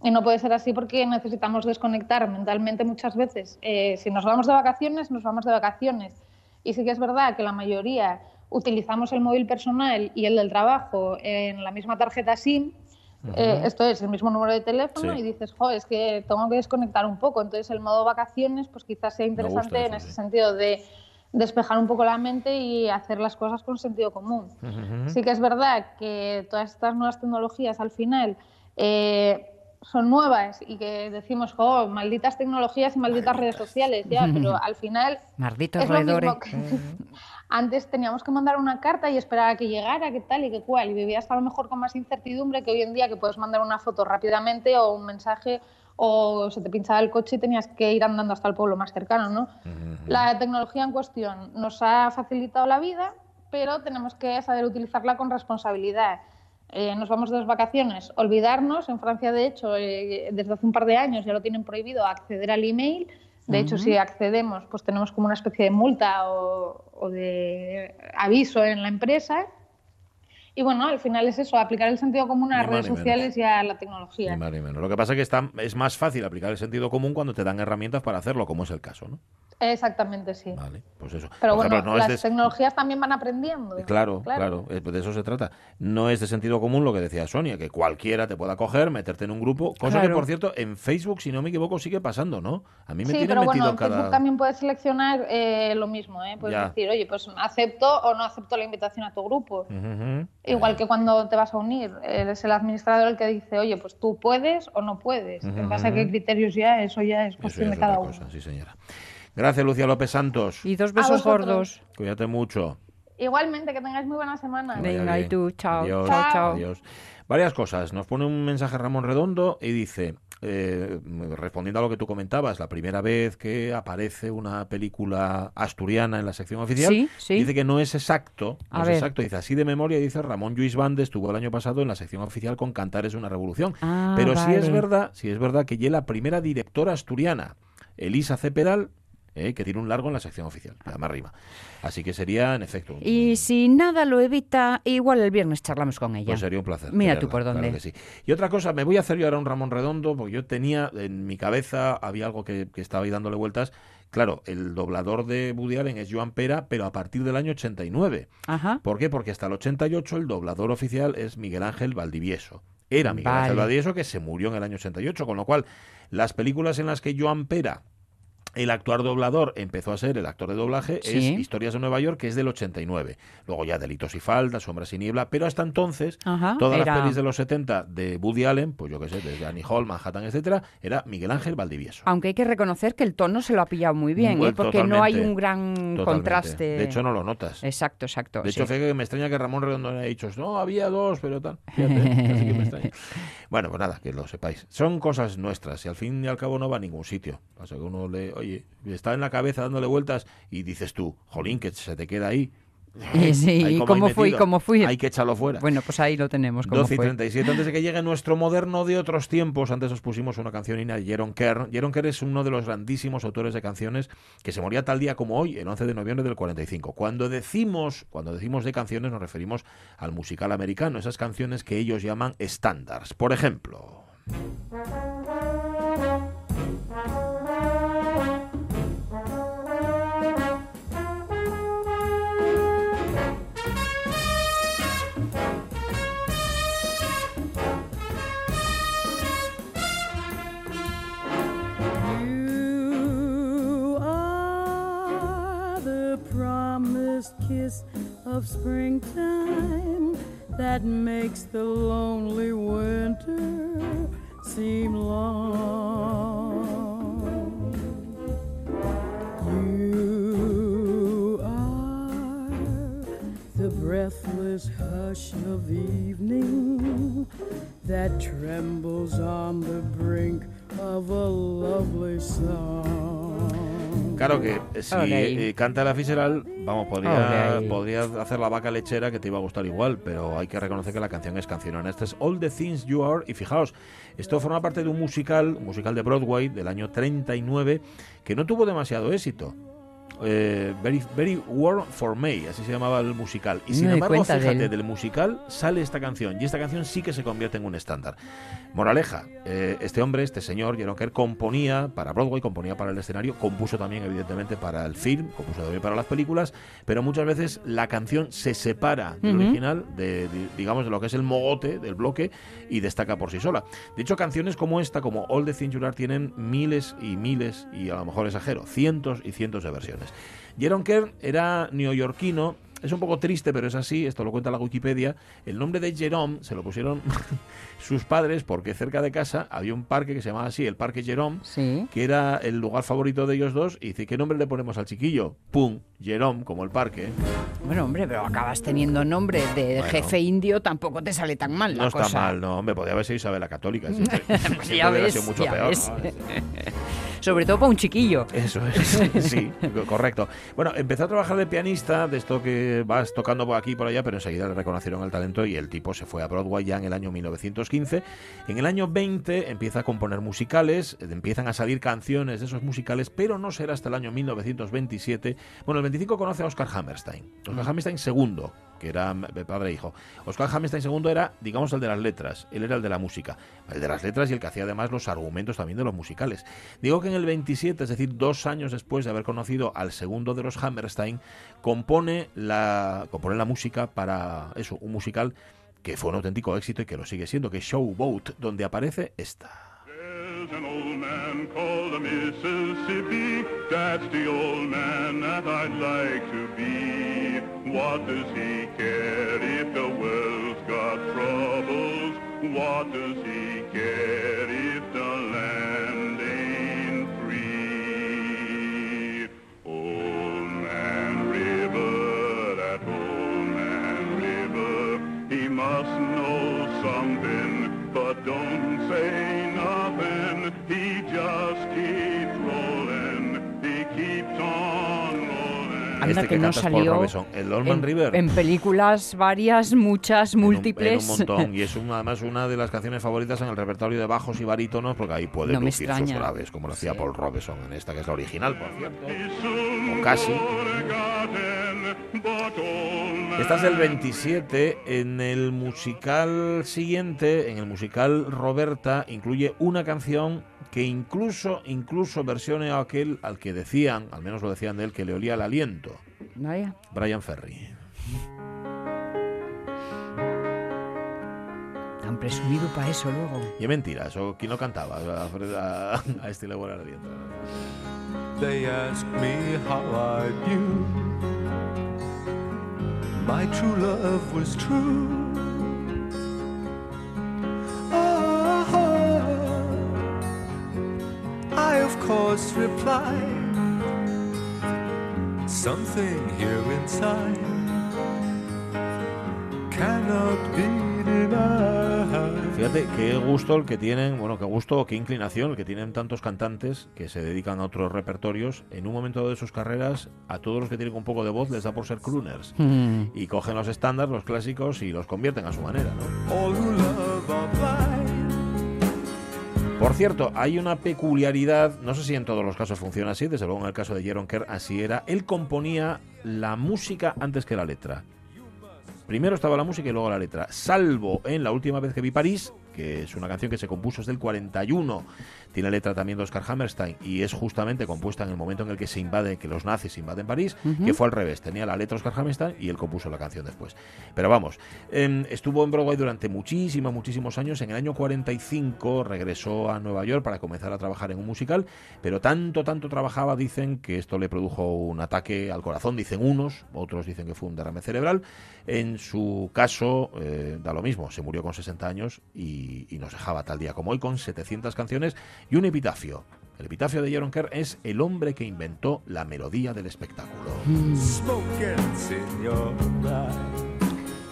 Speaker 3: Y no puede ser así porque necesitamos desconectar mentalmente muchas veces. Eh, si nos vamos de vacaciones, nos vamos de vacaciones. Y sí que es verdad que la mayoría utilizamos el móvil personal y el del trabajo en la misma tarjeta SIM, eh, esto es el mismo número de teléfono y dices, jo, es que tengo que desconectar un poco. Entonces el modo vacaciones pues quizás sea interesante en ese sentido de despejar un poco la mente y hacer las cosas con sentido común. Sí que es verdad que todas estas nuevas tecnologías al final eh, son nuevas y que decimos, jo, malditas tecnologías y malditas redes sociales, ya, pero al final
Speaker 2: es lo mismo que,
Speaker 3: antes teníamos que mandar una carta y esperar a que llegara, qué tal y qué cual, y vivías a lo mejor con más incertidumbre que hoy en día que puedes mandar una foto rápidamente o un mensaje o se te pinchaba el coche y tenías que ir andando hasta el pueblo más cercano, ¿no? La tecnología en cuestión nos ha facilitado la vida, pero tenemos que saber utilizarla con responsabilidad. Eh, nos vamos de las vacaciones, olvidarnos, en Francia de hecho, eh, desde hace un par de años ya lo tienen prohibido acceder al email, de hecho, si accedemos, pues tenemos como una especie de multa o, de aviso en la empresa. Y bueno, al final es eso, aplicar el sentido común a las
Speaker 1: Ni
Speaker 3: redes sociales y a la tecnología.
Speaker 1: Ni más ni menos. Lo que pasa es que está, es más fácil aplicar el sentido común cuando te dan herramientas para hacerlo, como es el caso, ¿no?
Speaker 3: Exactamente, sí.
Speaker 1: Vale, pues eso.
Speaker 3: Pero
Speaker 1: Por
Speaker 3: bueno,
Speaker 1: ejemplo, no
Speaker 3: las tecnologías también van aprendiendo.
Speaker 1: Claro, claro, eh, de eso se trata. No es de sentido común lo que decía Sonia, que cualquiera te pueda coger, meterte en un grupo, cosa que por cierto en Facebook, si no me equivoco, sigue pasando, ¿no? A mí me
Speaker 3: Sí,
Speaker 1: tienen
Speaker 3: pero
Speaker 1: metido
Speaker 3: bueno,
Speaker 1: en cada...
Speaker 3: Facebook también puedes seleccionar eh, lo mismo, ¿eh? Puedes
Speaker 1: Ya.
Speaker 3: decir, oye, pues acepto o no acepto la invitación a tu grupo.
Speaker 1: Ujú.
Speaker 3: Igual que cuando te vas a unir, eres el administrador el que dice, oye, pues tú puedes o no puedes. En base a qué criterios ya, eso ya es cuestión
Speaker 1: ya
Speaker 3: de cada uno.
Speaker 1: cosa, sí señora. Gracias, Lucia López Santos.
Speaker 2: Y dos besos gordos.
Speaker 1: Cuídate mucho.
Speaker 3: Igualmente, que tengáis muy buena semana.
Speaker 2: Venga, y tú, chao,
Speaker 1: Adiós,
Speaker 3: chao,
Speaker 2: chao.
Speaker 1: adiós. Varias cosas. Nos pone un mensaje Ramón Redondo y dice, eh, respondiendo a lo que tú comentabas, la primera vez que aparece una película asturiana en la sección oficial,
Speaker 2: Sí, sí.
Speaker 1: dice que no es exacto. No
Speaker 2: A
Speaker 1: es
Speaker 2: ver.
Speaker 1: exacto. Dice, así de memoria, dice Ramón Lluís Bande estuvo el año pasado en la sección oficial con Cantar es una revolución.
Speaker 2: Ah,
Speaker 1: Pero sí es verdad, sí es verdad que ya la primera directora asturiana, Elisa Cepedal, eh, que tiene un largo en la sección oficial, que además rima. Así que sería, en efecto, un-
Speaker 2: Y si nada lo evita, igual el viernes charlamos con ella.
Speaker 1: pues sería un placer.
Speaker 2: Mira
Speaker 1: tenerla,
Speaker 2: tú por
Speaker 1: claro
Speaker 2: dónde.
Speaker 1: que sí. Y otra cosa, me voy a hacer yo ahora un Ramón Redondo, porque yo tenía en mi cabeza, había algo que, que estaba ahí dándole vueltas. Claro, el doblador de Woody Allen es Joan Pera, pero a partir del año 89.
Speaker 2: Ajá.
Speaker 1: ¿Por qué? Porque hasta el 88 el doblador oficial es Miguel Ángel Valdivieso. Era Miguel
Speaker 2: Vale.
Speaker 1: Ángel Valdivieso que se murió en el año 88, con lo cual las películas en las que Joan Pera el actuar doblador empezó a ser el actor de doblaje
Speaker 2: Sí.
Speaker 1: es Historias de Nueva York, que es del 89. Luego ya Delitos y Faltas, Sombras y Niebla, pero hasta entonces
Speaker 2: Ajá,
Speaker 1: todas
Speaker 2: era-
Speaker 1: las pelis de los 70 de Woody Allen, pues yo qué sé, desde Annie Hall, Manhattan, etcétera, era Miguel Ángel Valdivieso.
Speaker 2: Aunque hay que reconocer que el tono se lo ha pillado muy bien,
Speaker 1: Pues
Speaker 2: ¿eh? porque no hay un gran
Speaker 1: Totalmente.
Speaker 2: contraste.
Speaker 1: De hecho, no lo notas.
Speaker 2: Exacto, exacto.
Speaker 1: De hecho, fíjate que me extraña que Ramón Redondo haya dicho, no, había dos, pero tal. Fíjate, así que me extraña. Bueno, pues nada, que lo sepáis. Son cosas nuestras y al fin y al cabo no va a ningún sitio. Pasa que uno le, está en la cabeza dándole vueltas y dices tú, jolín, que se te queda ahí.
Speaker 2: Sí,
Speaker 1: Ahí
Speaker 2: ¿y
Speaker 1: como
Speaker 2: cómo fui? ¿Cómo fui?
Speaker 1: Hay que echarlo fuera.
Speaker 2: Bueno, pues ahí lo tenemos. ¿cómo
Speaker 1: 12 y
Speaker 2: fue?
Speaker 1: 37, antes de que llegue nuestro moderno de otros tiempos, antes os pusimos una canción de Jeron Kerr. Jeron Kerr es uno de los grandísimos autores de canciones que se moría tal día como hoy, el 11 de noviembre del 45. Cuando decimos, cuando decimos de canciones nos referimos al musical americano, esas canciones que ellos llaman estándares. Por ejemplo...
Speaker 4: of springtime that makes the lonely winter seem long. You are the breathless hush of evening that trembles on
Speaker 1: Claro que si eh, canta la Fitzgerald, vamos, podría, podría hacer la vaca lechera que te iba a gustar igual, pero hay que reconocer que la canción es canción. Este es All the Things You Are, y fijaos, esto forma parte de un musical, un musical de Broadway del año 39, que no tuvo demasiado éxito. Eh, very, very War for May, así se llamaba el musical. Y sin embargo, fíjate, del musical sale esta canción, y esta canción sí que se convierte en un estándar. Moraleja, eh, este hombre, este señor, Jeron Kerr, componía para Broadway, componía para el escenario, compuso también, evidentemente, para el film, compuso también para las películas, pero muchas veces la canción se separa del original, de, de- digamos, de lo que es el mogote del bloque, y destaca por sí sola. De hecho, canciones como esta, como All the Things You Are, tienen miles y miles, y a lo mejor exagero, cientos y cientos de versiones. Jeron Kerr era neoyorquino, es un poco triste, pero es así, esto lo cuenta la Wikipedia. El nombre de Jerome se lo pusieron sus padres porque cerca de casa había un parque que se llamaba así, el Parque Jerome,
Speaker 2: Sí.
Speaker 1: que era el lugar favorito de ellos dos. Y dice, ¿qué nombre le ponemos al chiquillo? Pum, Jerome, como el parque.
Speaker 2: Bueno, hombre, pero acabas teniendo nombre de
Speaker 1: Bueno.
Speaker 2: jefe indio, tampoco te sale tan mal la
Speaker 1: No está
Speaker 2: cosa.
Speaker 1: mal, no, hombre, podría haber sido Isabel la Católica. Siempre,
Speaker 2: Pues
Speaker 1: siempre
Speaker 2: ya
Speaker 1: hubiera
Speaker 2: ves,
Speaker 1: sido mucho
Speaker 2: ya
Speaker 1: peor.
Speaker 2: ves.
Speaker 1: ¿no?
Speaker 2: Sobre todo para un chiquillo.
Speaker 1: Eso es, sí, correcto. Bueno, empezó a trabajar de pianista, de esto que vas tocando por aquí y por allá, pero enseguida le reconocieron el talento y el tipo se fue a Broadway ya en el año 1915. En el año 20 empieza a componer musicales, eh, empiezan a salir canciones de esos musicales, pero no será hasta el año 1927. Bueno, el 25 conoce a Oscar Hammerstein. Oscar Hammerstein segundo, que padre e hijo. Oscar Hammerstein II era, digamos, el de las letras, él era el de la música, el de las letras y el que hacía además los argumentos también de los musicales. Digo que en el 27, es decir, dos años después de haber conocido al segundo de los Hammerstein, compone la, compone la música para eso, un musical que fue un auténtico éxito y que lo sigue siendo, que es Showboat, donde aparece esta.
Speaker 5: An old man called the Mississippi. That's the old man that I'd like to be. What does he care if the world's got troubles? What does he
Speaker 1: Este
Speaker 2: que, no salió
Speaker 1: el
Speaker 2: en,
Speaker 1: River.
Speaker 2: en películas varias, muchas,
Speaker 1: En un-
Speaker 2: múltiples.
Speaker 1: En un, montón. Y es un- además una de las canciones favoritas en el repertorio de bajos y barítonos, porque ahí puede
Speaker 2: No
Speaker 1: lucir sus graves, como lo hacía
Speaker 2: Sí.
Speaker 1: Paul Robeson en esta, que es la original, por cierto. O casi. Esta es del 27. En el musical siguiente, en el musical Roberta, incluye una canción que incluso, incluso versione a aquel al que decían, al menos lo decían de él, que le olía el aliento.
Speaker 2: Vaya.
Speaker 1: Brian Ferry.
Speaker 2: Tan presumido para eso luego.
Speaker 1: Y es mentira, eso ¿quién lo cantaba? A, a, a este aliento.
Speaker 6: They ask me how I knew my true love was true. Ah, I of course replied, something here inside cannot be denied.
Speaker 1: Fíjate qué gusto el que tienen, bueno, qué gusto, qué inclinación el que tienen tantos cantantes que se dedican a otros repertorios. En un momento de sus carreras, a todos los que tienen un poco de voz les da por ser crooners.
Speaker 2: Mm.
Speaker 1: Y cogen los estándares, los clásicos y los convierten a su manera, ¿no? Por cierto, hay una peculiaridad, no sé si en todos los casos funciona así, desde luego en el caso de Jaron Kerr así era, él componía la música antes que la letra. Primero estaba la música y luego la letra, salvo en la última vez que vi París, que es una canción que se compuso desde el 41, tiene letra también de Oscar Hammerstein y es justamente compuesta en el momento en el que se invade, que los nazis invaden París, que fue al revés, tenía la letra Oscar Hammerstein y él compuso la canción después. Pero vamos, em, estuvo en Broadway durante muchísimos, muchísimos años, en el año 45 regresó a Nueva York para comenzar a trabajar en un musical, pero tanto, tanto trabajaba, dicen que esto le produjo un ataque al corazón, dicen unos, otros dicen que fue un derrame cerebral. En su caso, eh, da lo mismo, se murió con 60 años y, y nos dejaba tal día como hoy con 700 canciones y un epitafio. El epitafio de Jaron Kerr es el hombre que inventó la melodía del espectáculo.
Speaker 6: Eye.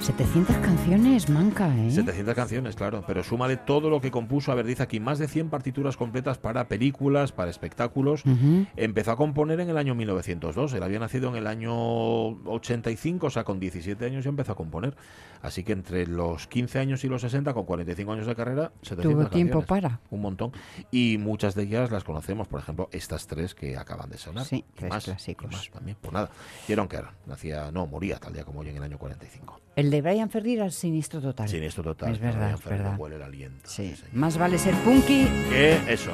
Speaker 2: 700 canciones, manca, ¿eh?
Speaker 1: 700 canciones, claro, pero súmale todo lo que compuso. A ver, dice aquí más de 100 partituras completas para películas, para espectáculos.
Speaker 2: Ujú.
Speaker 1: Empezó a componer en el año 1902. Él había nacido en el año 85, o sea, con 17 años ya empezó a componer. Así que entre los 15 años y los 60, con 45 años de carrera, 700
Speaker 2: Tuvo tiempo para.
Speaker 1: Un montón. Y muchas de ellas las conocemos, por ejemplo, estas tres que acaban de sonar.
Speaker 2: Sí,
Speaker 1: y
Speaker 2: tres
Speaker 1: más,
Speaker 2: clásicos.
Speaker 1: y más también. Pues nada, Jaron Kerr nacía, no, moría tal día como hoy en el año 45.
Speaker 2: El de Brian Ferry era siniestro total.
Speaker 1: Siniestro total.
Speaker 2: Es verdad,
Speaker 1: Brian
Speaker 2: es verdad.
Speaker 1: huele el aliento.
Speaker 2: Sí, más vale ser punky
Speaker 1: Que eso.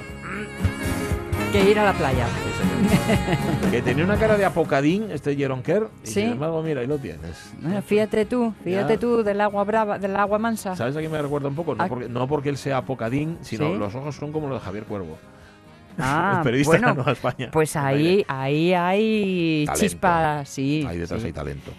Speaker 2: que ir a la playa.
Speaker 1: que tenía una cara de apocadín este Jaron Kerr. Y
Speaker 2: Sí.
Speaker 1: sin embargo, mira, ahí lo tienes.
Speaker 2: Bueno, fíjate tú, fíjate
Speaker 1: Ya.
Speaker 2: tú del agua brava, del agua mansa.
Speaker 1: ¿Sabes a quién me recuerda un poco? No
Speaker 2: Ah.
Speaker 1: porque, no porque él sea apocadín, sino
Speaker 2: ¿Sí?
Speaker 1: los ojos son como los de Javier Cuervo.
Speaker 2: Ah,
Speaker 1: el periodista de la
Speaker 2: bueno,
Speaker 1: Nueva España.
Speaker 2: pues ahí, ahí hay
Speaker 1: Talento.
Speaker 2: chispa, sí.
Speaker 1: Ahí detrás
Speaker 2: sí.
Speaker 1: hay talento.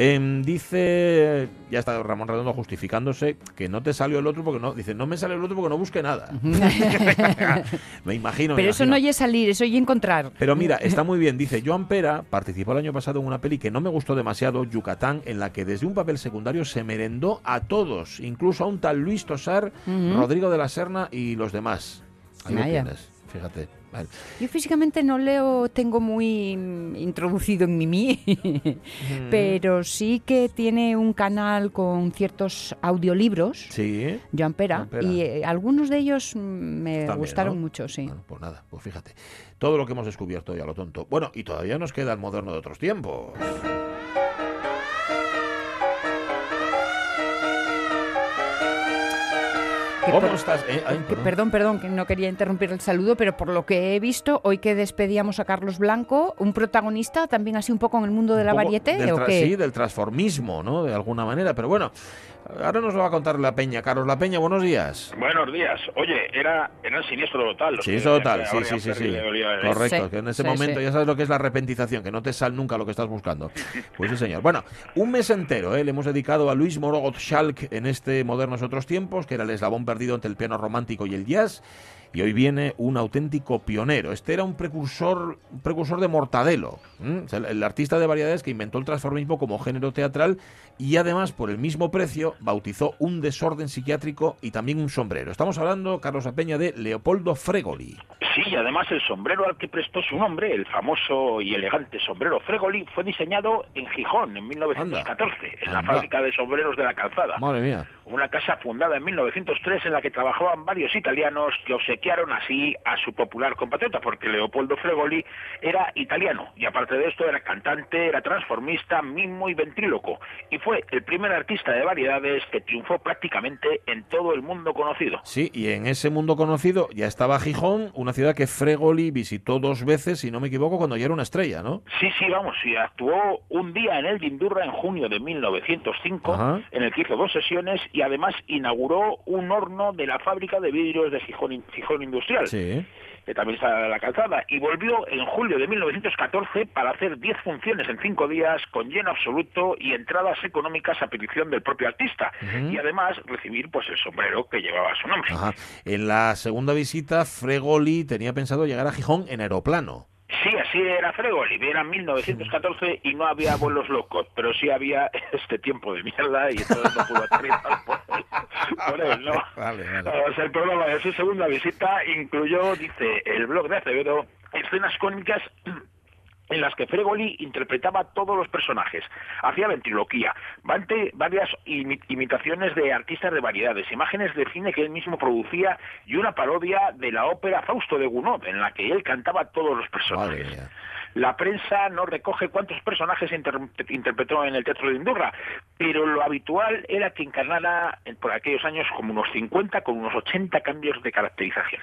Speaker 1: Em, dice, ya está Ramón Redondo justificándose que no te salió el otro porque no, dice, no me sale el otro porque no busque nada. me imagino. me
Speaker 2: Pero eso
Speaker 1: imagino.
Speaker 2: no oye salir, eso oye encontrar.
Speaker 1: Pero mira, está muy bien. Dice, Joan Pera participó el año pasado en una peli que no me gustó demasiado, Yucatán, en la que desde un papel secundario se merendó a todos, incluso a un tal Luis Tosar. Rodrigo de la Serna y los demás. Ahí lo tienes, fíjate. Vale.
Speaker 2: Yo físicamente no leo, tengo muy introducido en Mimi,
Speaker 1: Mm.
Speaker 2: pero sí que tiene un canal con ciertos audiolibros,
Speaker 1: Sí.
Speaker 2: Joan Pera,
Speaker 1: Joan Pera.
Speaker 2: y eh, algunos de ellos me
Speaker 1: También,
Speaker 2: gustaron
Speaker 1: ¿no?
Speaker 2: mucho, sí.
Speaker 1: Bueno, pues nada, pues fíjate. Todo lo que hemos descubierto ya lo tonto. Bueno, y todavía nos queda el moderno de otros tiempos.
Speaker 2: Que
Speaker 1: ¿Cómo
Speaker 2: por-
Speaker 1: estás? Eh, ay,
Speaker 2: que- perdón, perdón, que no quería interrumpir el saludo, pero por lo que he visto, hoy que despedíamos a Carlos Blanco, un protagonista también así un poco en el mundo de la varieté,
Speaker 1: del
Speaker 2: ¿o qué?
Speaker 1: Sí, del transformismo, ¿no? De alguna manera. Pero bueno, ahora nos lo va a contar La Peña. Carlos La Peña, buenos días.
Speaker 7: Buenos días. Oye, era, era siniestro total. decían
Speaker 1: total, sí, sí, sí, sí. Correcto,
Speaker 2: Sí,
Speaker 1: que en ese
Speaker 2: sí,
Speaker 1: momento
Speaker 2: sí.
Speaker 1: ya sabes lo que es la repentización, que no te sale nunca lo que estás buscando. Pues sí, señor. Bueno, un mes entero ¿eh? le hemos dedicado a Luis Moro Gottschalk en este Modernos Otros Tiempos, que era el eslabón perdido entre el piano romántico y el jazz. Y hoy viene un auténtico pionero. Este era un precursor, un precursor de Mortadelo. ¿m? O sea, el, artista de variedades que inventó el transformismo como género teatral y además, por el mismo precio, bautizó un desorden psiquiátrico y también un sombrero. Estamos hablando, Carlos Apeña, de Leopoldo Fregoli.
Speaker 7: Sí, y además el sombrero al que prestó su nombre, el famoso y elegante sombrero Fregoli, fue diseñado en Gijón en 1914, en la
Speaker 1: Anda.
Speaker 7: fábrica de sombreros de la calzada.
Speaker 1: Madre mía.
Speaker 7: Una casa fundada en 1903 en la que trabajaban varios italianos que obsequiaron así a su popular compatriota, porque Leopoldo Fregoli era italiano y aparte de esto era cantante, era transformista, mimo y ventríloco. Y fue el primer artista de variedades que triunfó prácticamente en todo el mundo conocido.
Speaker 1: Sí, y en ese mundo conocido ya estaba Gijón, una ciudad que Fregoli visitó dos veces, si no me equivoco, cuando ya era una estrella, ¿no?
Speaker 7: Sí, sí, vamos, y actuó un día en el Dindurra en junio de 1905,
Speaker 1: Ajá.
Speaker 7: en el que hizo dos sesiones y además inauguró un horno de la fábrica de vidrios de Gijón, Gijón Industrial,
Speaker 1: Sí.
Speaker 7: que también está la calzada, y volvió en julio de 1914 para hacer 10 funciones en cinco días con lleno absoluto y entradas económicas a petición del propio artista, y además recibir pues el sombrero que llevaba su nombre.
Speaker 1: Ajá. En la segunda visita, Fregoli tenía pensado llegar a Gijón en aeroplano.
Speaker 7: Sí, así era Fregoli, era 1914 y no había vuelos locos, pero sí había este tiempo de mierda y entonces no pudo aterrizar por él, por él, ¿no?
Speaker 1: Vale, vale.
Speaker 7: O sea, el programa de su segunda visita incluyó, dice el blog de Acevedo, escenas cómicas en las que Fregoli interpretaba todos los personajes, hacía ventriloquía, varias imi- imitaciones de artistas de variedades, imágenes de cine que él mismo producía y una parodia de la ópera Fausto de Gounod, en la que él cantaba todos los personajes. La prensa no recoge cuántos personajes inter- interpretó en el Teatro de Indurra, pero lo habitual era que encarnara en- por aquellos años como unos 50 con unos 80 cambios de caracterización.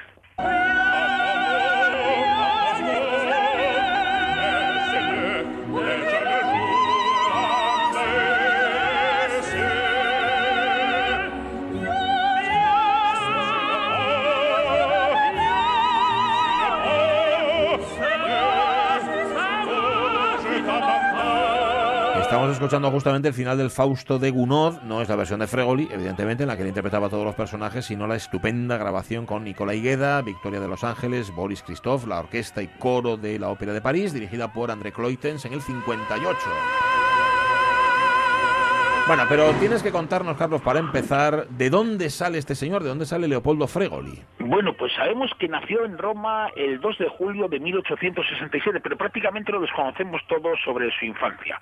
Speaker 1: Escuchando justamente el final del Fausto de Gounod, no es la versión de Fregoli, evidentemente, en la que él interpretaba a todos los personajes, sino la estupenda grabación con Nicola Higueda, Victoria de Los Ángeles, Boris Christophe, la orquesta y coro de la Ópera de París, dirigida por André Cloitens en el 58. Bueno, pero tienes que contarnos, Carlos, para empezar, ¿de dónde sale este señor? ¿De dónde sale Leopoldo Fregoli?
Speaker 7: Bueno, pues sabemos que nació en Roma el 2 de julio de 1867, pero prácticamente lo desconocemos todo sobre su infancia.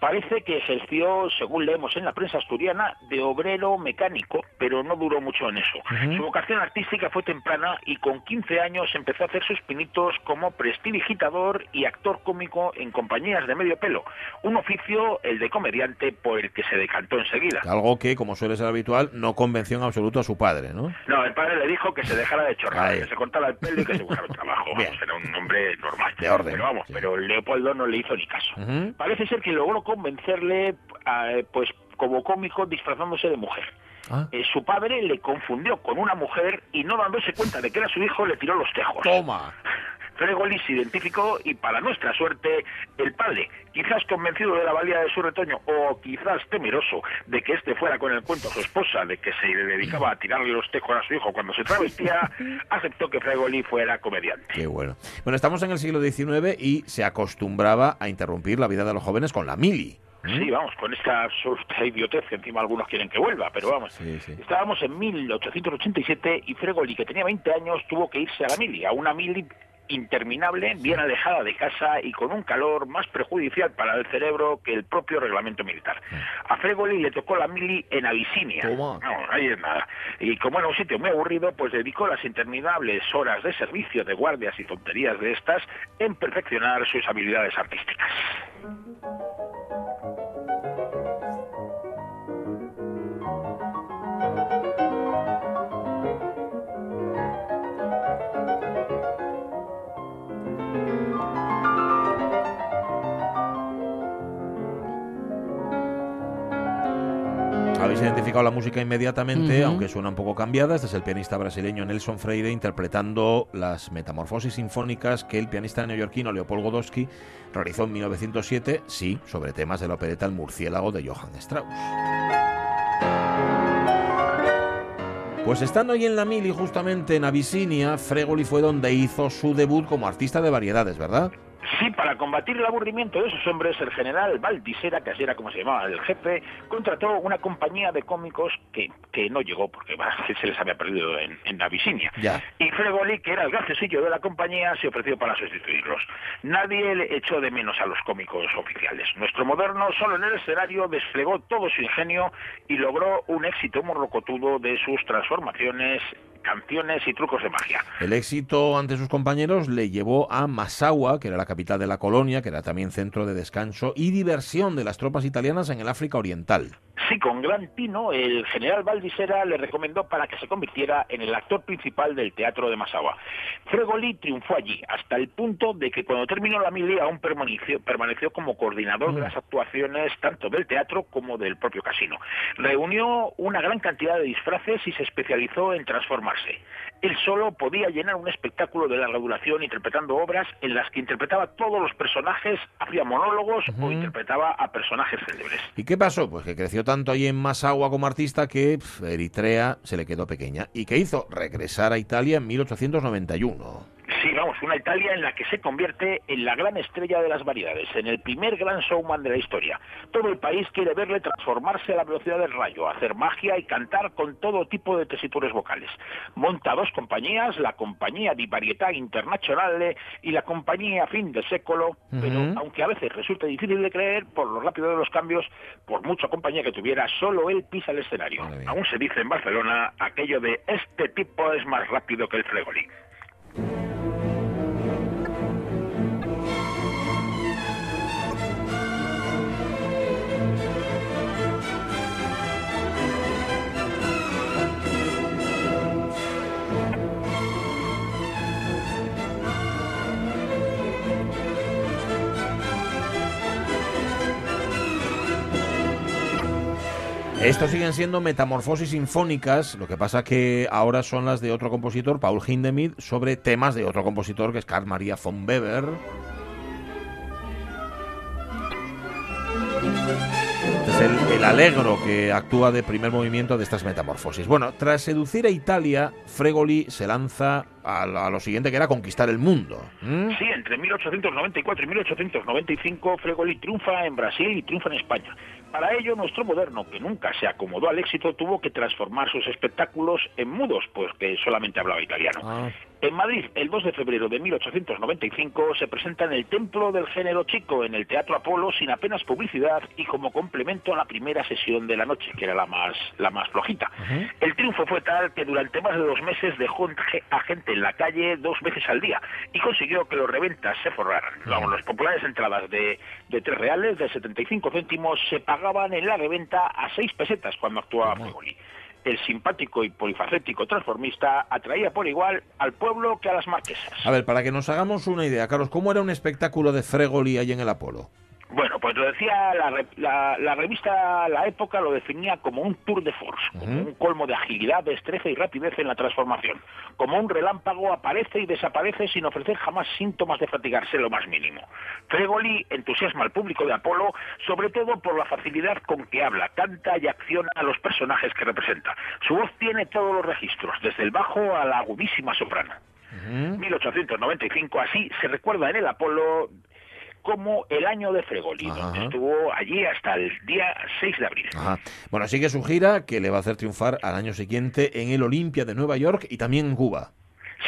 Speaker 7: Parece que ejerció, según leemos en la prensa asturiana, de obrero mecánico, pero no duró mucho en eso. Su vocación artística fue temprana y con 15 años empezó a hacer sus pinitos como prestidigitador y actor cómico en compañías de medio pelo, un oficio, el de comediante, por el que se decantó enseguida.
Speaker 1: Algo que, como suele ser habitual, no convenció en absoluto a su padre, ¿no?
Speaker 7: No, el padre le dijo que se dejara de chorrar, que se cortara el pelo y que se buscara un trabajo.
Speaker 1: Bien.
Speaker 7: Vamos, era un hombre normal.
Speaker 1: De orden,
Speaker 7: Pero vamos,
Speaker 1: sí.
Speaker 7: pero Leopoldo no le hizo ni caso.
Speaker 1: Ujú.
Speaker 7: Parece ser que logró convencerle, eh, pues, como cómico disfrazándose de mujer.
Speaker 1: Ah.
Speaker 7: Eh, su padre le confundió con una mujer y no dándose cuenta de que era su hijo le tiró los tejos.
Speaker 1: Toma.
Speaker 7: Fregoli se identificó y para nuestra suerte el padre, quizás convencido de la valía de su retoño o quizás temeroso de que este fuera con el cuento a su esposa de que se le dedicaba a tirarle los tejos a su hijo cuando se travestía, aceptó que Fregoli fuera comediante.
Speaker 1: Qué bueno. Bueno, estamos en el siglo XIX y se acostumbraba a interrumpir la vida de los jóvenes con la mili.
Speaker 7: Sí, vamos, con esta absoluta idiotez que encima algunos quieren que vuelva, pero vamos.
Speaker 1: Sí, sí.
Speaker 7: Estábamos en 1887 y Fregoli, que tenía 20 años, tuvo que irse a la mili, a una mili interminable, bien alejada de casa y con un calor más perjudicial para el cerebro que el propio reglamento militar. A Fregoli le tocó la mili en Abisinia. No, ahí es nada. Y como era un sitio muy aburrido, pues dedicó las interminables horas de servicio de guardias y tonterías de estas en perfeccionar sus habilidades artísticas.
Speaker 1: Habéis identificado la música inmediatamente, aunque suena un poco cambiada. Este es el pianista brasileño Nelson Freire interpretando las metamorfosis sinfónicas que el pianista neoyorquino Leopold Godowski realizó en 1907, sí, sobre temas de la opereta El murciélago de Johann Strauss. Pues estando ahí en la Mili, justamente en Abisinia, Fregoli fue donde hizo su debut como artista de variedades, ¿verdad?
Speaker 7: Sí, para combatir el aburrimiento de esos hombres, el general Valdisera, que así era como se llamaba el jefe, contrató una compañía de cómicos que, que no llegó porque bah, se les había perdido en, en Abisinia.
Speaker 1: Ya.
Speaker 7: Y Fregoli, que era el graciosillo de la compañía, se ofreció para sustituirlos. Nadie le echó de menos a los cómicos oficiales. Nuestro moderno, solo en el escenario, desplegó todo su ingenio y logró un éxito morrocotudo de sus transformaciones, canciones y trucos de magia.
Speaker 1: El éxito ante sus compañeros le llevó a Massaua, que era la capital de la colonia, que era también centro de descanso y diversión de las tropas italianas en el África Oriental.
Speaker 7: Sí, con gran tino, el general Valdisera le recomendó para que se convirtiera en el actor principal del teatro de Massaua. Fregoli triunfó allí, hasta el punto de que cuando terminó la mili aún permaneció, permaneció como coordinador de las actuaciones tanto del teatro como del propio casino. Reunió una gran cantidad de disfraces y se especializó en transformarse. Él solo podía llenar un espectáculo de larga duración interpretando obras en las que interpretaba todos los personajes, hacía monólogos o interpretaba a personajes célebres.
Speaker 1: ¿Y qué pasó? Pues que creció tanto ahí en Massaua como artista que Eritrea se le quedó pequeña. ¿Y qué hizo? Regresar a Italia en 1891.
Speaker 7: Sí, vamos, una Italia en la que se convierte en la gran estrella de las variedades, en el primer gran showman de la historia. Todo el país quiere verle transformarse a la velocidad del rayo, hacer magia y cantar con todo tipo de tesituras vocales. Monta dos compañías, la Compañía di Varietà Internazionale y la Compañía Fin de Século, pero
Speaker 1: Ujú.
Speaker 7: aunque a veces resulte difícil de creer por lo rápido de los cambios, por mucha compañía que tuviera, solo él pisa el escenario. Aún se dice en Barcelona aquello de este tipo es más rápido que el Fregoli.
Speaker 1: Estos siguen siendo metamorfosis sinfónicas, lo que pasa que ahora son las de otro compositor, Paul Hindemith, sobre temas de otro compositor que es Carl Maria von Weber. Alegro que actúa de primer movimiento de estas metamorfosis. Bueno, tras seducir a Italia, Fregoli se lanza a, lo- a lo siguiente que era conquistar el mundo. ¿Mm?
Speaker 7: Sí, entre 1894 y 1895 Fregoli triunfa en Brasil y triunfa en España. Para ello, nuestro moderno, que nunca se acomodó al éxito, tuvo que transformar sus espectáculos en mudos, pues que solamente hablaba italiano.
Speaker 1: Ah.
Speaker 7: En Madrid, el 2 de febrero de 1895, se presenta en el Templo del Género Chico, en el Teatro Apolo, sin apenas publicidad y como complemento a la primera sesión de la noche, que era la más, la más flojita. El triunfo fue tal que durante más de dos meses dejó a gente en la calle dos veces al día y consiguió que los reventas se forraran. Vamos, las populares entradas de, de 3 reales, de 75 céntimos, se pagaban en la reventa a 6 pesetas cuando actuaba Fregoli. El simpático y polifacético transformista atraía por igual al pueblo que a las marquesas.
Speaker 1: A ver, para que nos hagamos una idea, Carlos, ¿cómo era un espectáculo de Fregoli ahí en el Apolo?
Speaker 7: Bueno, pues lo decía la, la- la revista La Época, lo definía como un tour de force, como un colmo de agilidad, destreza y rapidez en la transformación. Como un relámpago aparece y desaparece sin ofrecer jamás síntomas de fatigarse lo más mínimo. Fregoli entusiasma al público de Apolo, sobre todo por la facilidad con que habla, canta y acciona a los personajes que representa. Su voz tiene todos los registros, desde el bajo a la agudísima soprano. 1895, así se recuerda en el Apolo como el año de Fregoli,
Speaker 1: Ajá.
Speaker 7: donde estuvo allí hasta el día 6 de abril.
Speaker 1: Ajá. Bueno, sigue su gira que le va a hacer triunfar al año siguiente en el Olimpia de Nueva York y también en Cuba.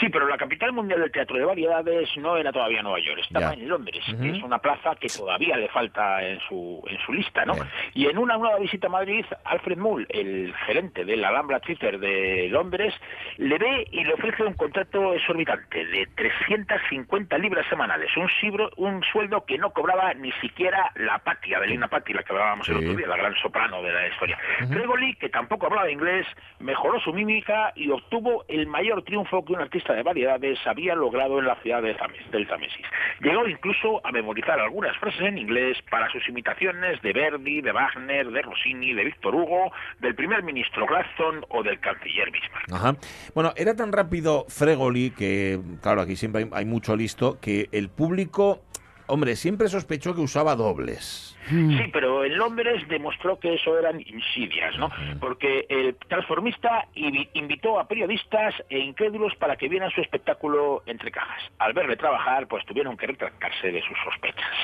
Speaker 7: Sí, pero la capital mundial del teatro de variedades no era todavía Nueva York, estaba en Londres, que es una plaza que todavía le falta en su, en su lista, ¿no? Y en una nueva visita a Madrid, Alfred Mull, el gerente de la Alhambra Theatre de Londres, le ve y le ofrece un contrato exorbitante de 350 libras semanales, un, sibro- un sueldo que no cobraba ni siquiera la Patti, Adelina Patti, la que hablábamos el otro día, la gran soprano de la historia. Fregoli, que tampoco hablaba inglés, mejoró su mímica y obtuvo el mayor triunfo que un artista artista de variedades había logrado en la ciudad de Zames- del Támesis. Llegó incluso a memorizar algunas frases en inglés para sus imitaciones de Verdi, de Wagner, de Rossini, de Víctor Hugo, del primer ministro Gladstone o del canciller Bismarck.
Speaker 1: Bueno, era tan rápido Fregoli que, claro, aquí siempre hay mucho listo, que el público, hombre, siempre sospechó que usaba dobles.
Speaker 7: Sí, pero en Londres demostró que eso eran insidias, ¿no? Porque el transformista invi- invitó a periodistas e incrédulos para que vieran su espectáculo entre cajas. Al verle trabajar, pues tuvieron que retractarse de sus sospechas.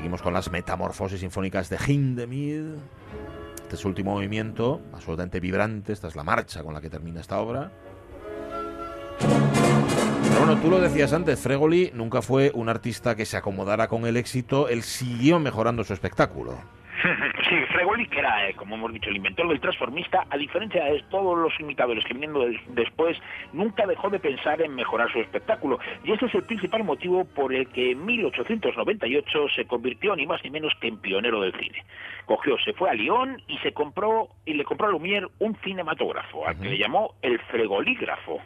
Speaker 1: Seguimos con las metamorfosis sinfónicas de Hindemith. Este es su último movimiento, absolutamente vibrante. Esta es la marcha con la que termina esta obra. Pero bueno, tú lo decías antes, Fregoli nunca fue un artista que se acomodara con el éxito, él siguió mejorando su espectáculo.
Speaker 7: Sí, Fregoli, que era, eh, como hemos dicho, el inventor del transformista, a diferencia de todos los imitadores que vinieron des- después, nunca dejó de pensar en mejorar su espectáculo. Y este es el principal motivo por el que en 1898 se convirtió ni más ni menos que en pionero del cine. Cogió, se fue a Lyon y se compró y le compró a Lumière un cinematógrafo, al que le llamó el fregolígrafo,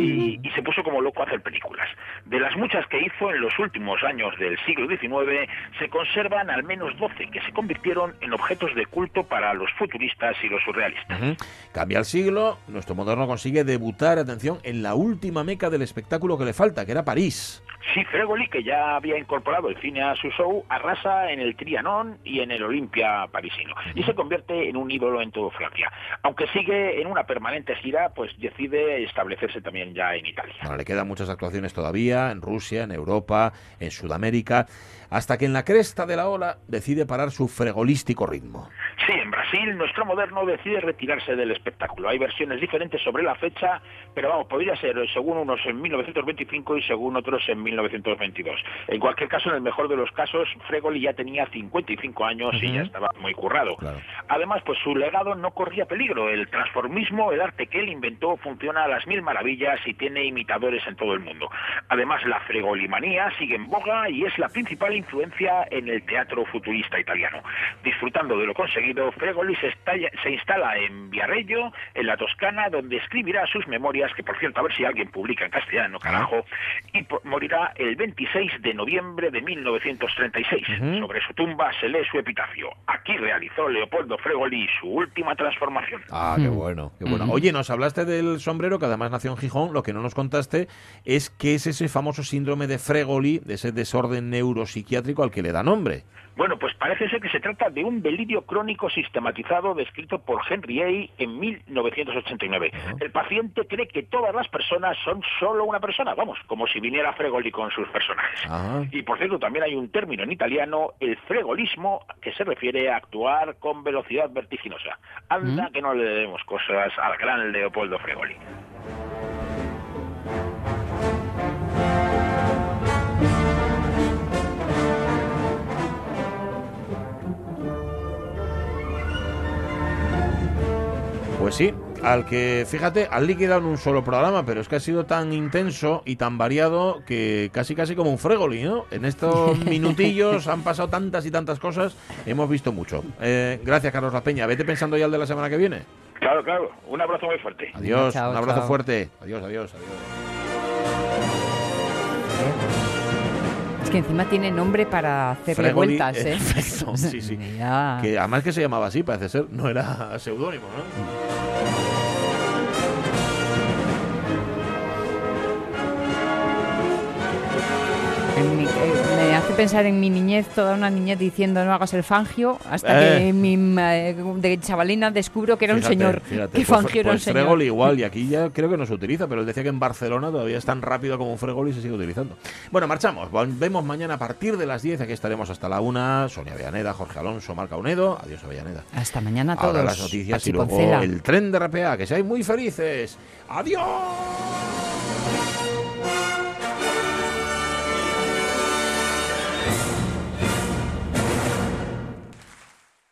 Speaker 7: y, y se puso como loco a hacer películas. De las muchas que hizo en los últimos años del siglo XIX, se conservan al menos 12 que se convirtieron en objetos de culto para los futuristas y los surrealistas.
Speaker 1: Ujú. Cambia el siglo, nuestro moderno consigue debutar, atención, en la última meca del espectáculo que le falta, que era París.
Speaker 7: Sí, Fregoli, que ya había incorporado el cine a su show, arrasa en el Trianon y en el Olimpia parisino y se convierte en un ídolo en toda Francia. Aunque sigue en una permanente gira, pues decide establecerse también ya en Italia.
Speaker 1: Bueno, le quedan muchas actuaciones todavía en Rusia, en Europa, en Sudamérica, hasta que en la cresta de la ola decide parar su fregolístico ritmo.
Speaker 7: Brasil, nuestro moderno decide retirarse del espectáculo. Hay versiones diferentes sobre la fecha, pero vamos, podría ser eh, según unos en 1925 y según otros en 1922. En cualquier caso, en el mejor de los casos, Fregoli ya tenía 55 años y ya estaba muy currado.
Speaker 1: Claro.
Speaker 7: Además, pues su legado no corría peligro. El transformismo, el arte que él inventó, funciona a las mil maravillas y tiene imitadores en todo el mundo. Además, la fregolimanía sigue en boga y es la principal influencia en el teatro futurista italiano. Disfrutando de lo conseguido, Fregoli se, estalla- se instala en Viarreggio, en la Toscana, donde escribirá sus memorias, que por cierto, a ver si alguien publica en castellano, carajo, y morirá el 26 de noviembre de 1936. Sobre su tumba se lee su epitafio. Aquí realizó Leopoldo Fregoli su última transformación.
Speaker 1: Ah, qué bueno, qué bueno. Oye, nos hablaste del sombrero, que además nació en Gijón. Lo que no nos contaste es qué es ese famoso síndrome de Fregoli, de ese desorden neuropsiquiátrico al que le da nombre.
Speaker 7: Bueno, pues parece ser que se trata de un delirio crónico sistematizado descrito por Henry A. en 1989. El paciente cree que todas las personas son solo una persona, vamos, como si viniera Fregoli con sus personajes. Y por cierto, también hay un término en italiano, el fregolismo, que se refiere a actuar con velocidad vertiginosa. Anda que no le debemos cosas al gran Leopoldo Fregoli.
Speaker 1: Pues sí, al que, fíjate, han liquidado en un solo programa, pero es que ha sido tan intenso y tan variado que casi casi como un fregoli, ¿no? En estos minutillos han pasado tantas y tantas cosas, hemos visto mucho. Eh, gracias, Carlos La Peña. Vete pensando ya el de la semana que viene.
Speaker 7: Claro, claro. Un abrazo muy fuerte.
Speaker 1: Adiós,
Speaker 2: Chao,
Speaker 1: un abrazo
Speaker 2: chao.
Speaker 1: fuerte. Adiós, adiós, adiós.
Speaker 2: Es que encima tiene nombre para hacer
Speaker 1: Fregoli,
Speaker 2: vueltas, ¿eh?
Speaker 1: perfecto, sí, sí. Que además que se llamaba así, parece ser, no era seudónimo, ¿no?
Speaker 2: En mi- eh, me hace pensar en mi niñez, toda una niñez diciendo no hagas el fangio, hasta
Speaker 1: Eh.
Speaker 2: que mi, eh, de chavalina descubro que era un señor
Speaker 1: fíjate,
Speaker 2: que
Speaker 1: pues-
Speaker 2: fangio era un
Speaker 1: pues
Speaker 2: señor.
Speaker 1: Fregoli igual, y aquí ya creo que no se utiliza, pero él decía que en Barcelona todavía es tan rápido como un Fregoli y se sigue utilizando. Bueno, marchamos. Volvemos mañana a partir de las 10. Aquí estaremos hasta la 1. Sonia Avellaneda, Jorge Alonso, Marca Unedo. Adiós, Avellaneda.
Speaker 2: Hasta mañana a todos.
Speaker 1: Ahora las noticias
Speaker 2: Pachi
Speaker 1: y luego
Speaker 2: Poncela.
Speaker 1: el tren de RPA. Que seáis muy felices. ¡Adiós!